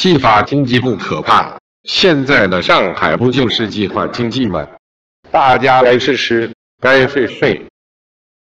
计划经济不可怕。现在的上海不就是计划经济吗？大家来吃吃该睡睡